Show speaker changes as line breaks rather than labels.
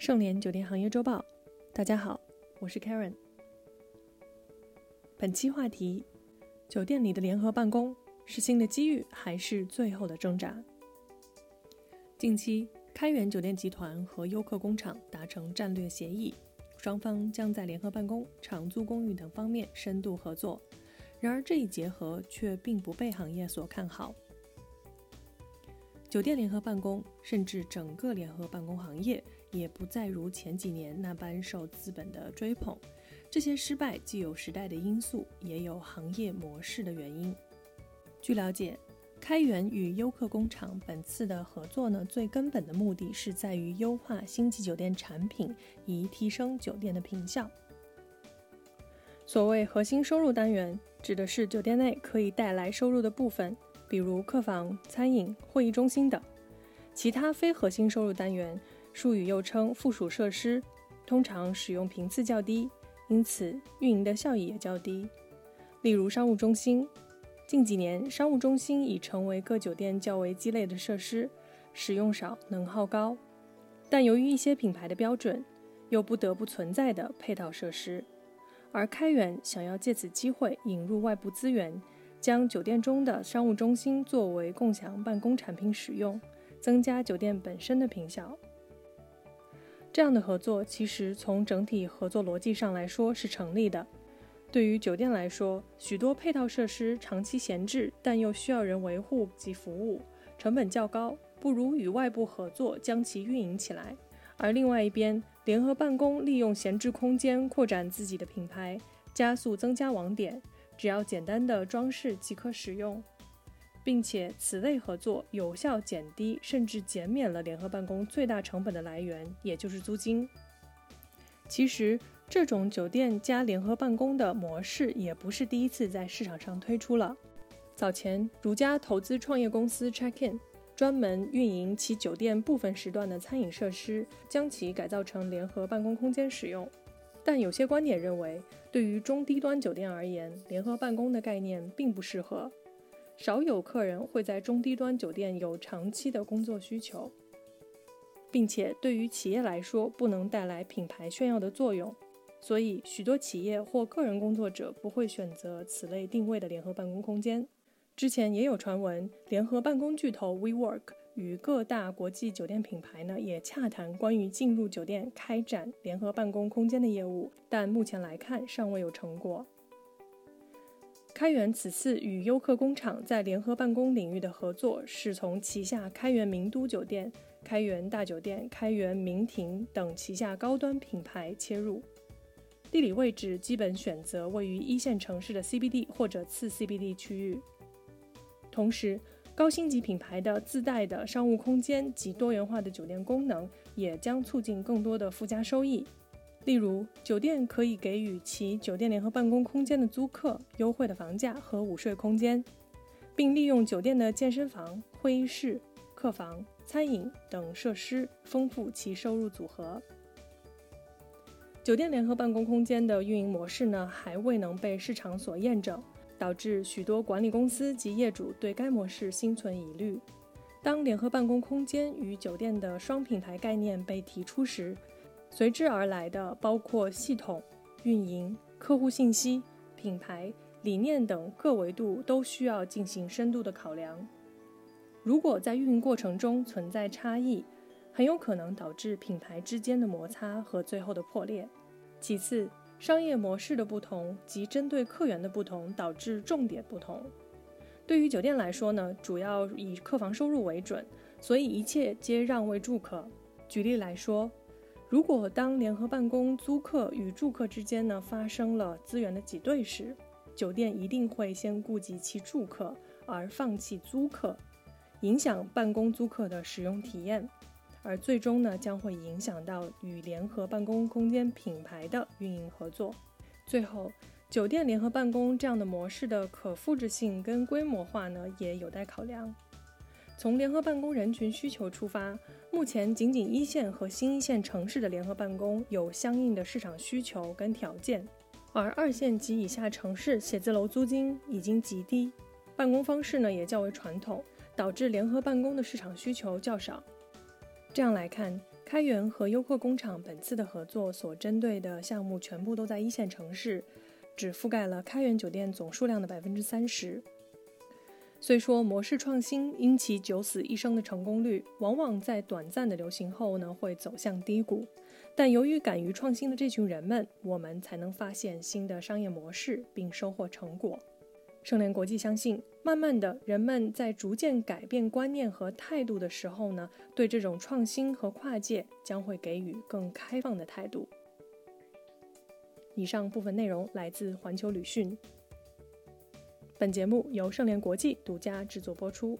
盛联酒店行业周报，大家好，我是 Karen。本期话题：酒店里的联合办公是新的机遇还是最后的挣扎？近期，开元酒店集团和优客工厂达成战略协议，双方将在联合办公、长租公寓等方面深度合作。然而，这一结合却并不被行业所看好。酒店联合办公，甚至整个联合办公行业，也不再如前几年那般受资本的追捧。这些失败既有时代的因素，也有行业模式的原因。据了解，开元与优客工厂本次的合作呢，最根本的目的是在于优化星级酒店产品，以提升酒店的品效。所谓核心收入单元，指的是酒店内可以带来收入的部分。比如客房、餐饮、会议中心等，其他非核心收入单元，术语又称附属设施，通常使用频次较低，因此运营的效益也较低。例如商务中心，近几年商务中心已成为各酒店较为鸡肋的设施，使用少，能耗高，但由于一些品牌的标准，又不得不存在的配套设施。而开源想要借此机会引入外部资源。将酒店中的商务中心作为共享办公产品使用，增加酒店本身的品效。这样的合作其实从整体合作逻辑上来说是成立的。对于酒店来说，许多配套设施长期闲置，但又需要人维护及服务，成本较高，不如与外部合作将其运营起来。而另外一边，联合办公利用闲置空间扩展自己的品牌，加速增加网点。只要简单的装饰即可使用，并且此类合作有效减低甚至减免了联合办公最大成本的来源，也就是租金。其实，这种酒店加联合办公的模式也不是第一次在市场上推出了。早前，如家投资创业公司 Check In 专门运营其酒店部分时段的餐饮设施，将其改造成联合办公空间使用。但有些观点认为，对于中低端酒店而言，联合办公的概念并不适合。少有客人会在中低端酒店有长期的工作需求，并且对于企业来说，不能带来品牌炫耀的作用。所以，许多企业或个人工作者不会选择此类定位的联合办公空间。之前也有传闻，联合办公巨头 WeWork。与各大国际酒店品牌呢，也洽谈关于进入酒店开展联合办公空间的业务，但目前来看尚未有成果。开元此次与优客工厂在联合办公领域的合作，是从旗下开元名都酒店、开元大酒店、开元名庭等旗下高端品牌切入，地理位置基本选择位于一线城市的 CBD 或者次 CBD 区域，同时。高星级品牌的自带的商务空间及多元化的酒店功能，也将促进更多的附加收益。例如，酒店可以给予其酒店联合办公空间的租客优惠的房价和午睡空间，并利用酒店的健身房、会议室、客房、餐饮等设施丰富其收入组合。酒店联合办公空间的运营模式呢，还未能被市场所验证。导致许多管理公司及业主对该模式心存疑虑。当联合办公空间与酒店的双品牌概念被提出时，随之而来的包括系统、运营、客户信息、品牌理念等各维度都需要进行深度的考量。如果在运营过程中存在差异，很有可能导致品牌之间的摩擦和最后的破裂。其次，商业模式的不同及针对客源的不同，导致重点不同。对于酒店来说呢，主要以客房收入为准，所以一切皆让位住客。举例来说，如果当联合办公租客与住客之间呢发生了资源的挤兑时，酒店一定会先顾及其住客，而放弃租客，影响办公租客的使用体验。而最终呢，将会影响到与联合办公空间品牌的运营合作。最后，酒店联合办公这样的模式的可复制性跟规模化呢，也有待考量。从联合办公人群需求出发，目前仅仅一线和新一线城市的联合办公有相应的市场需求跟条件，而二线及以下城市写字楼租金已经极低，办公方式呢也较为传统，导致联合办公的市场需求较少。这样来看，开源和优客工厂本次的合作所针对的项目全部都在一线城市，只覆盖了开源酒店总数量的百分之三十。虽说模式创新因其九死一生的成功率，往往在短暂的流行后呢会走向低谷，但由于敢于创新的这群人们，我们才能发现新的商业模式并收获成果。圣联国际相信，慢慢的人们在逐渐改变观念和态度的时候呢，对这种创新和跨界将会给予更开放的态度。以上部分内容来自环球旅讯。本节目由圣联国际独家制作播出。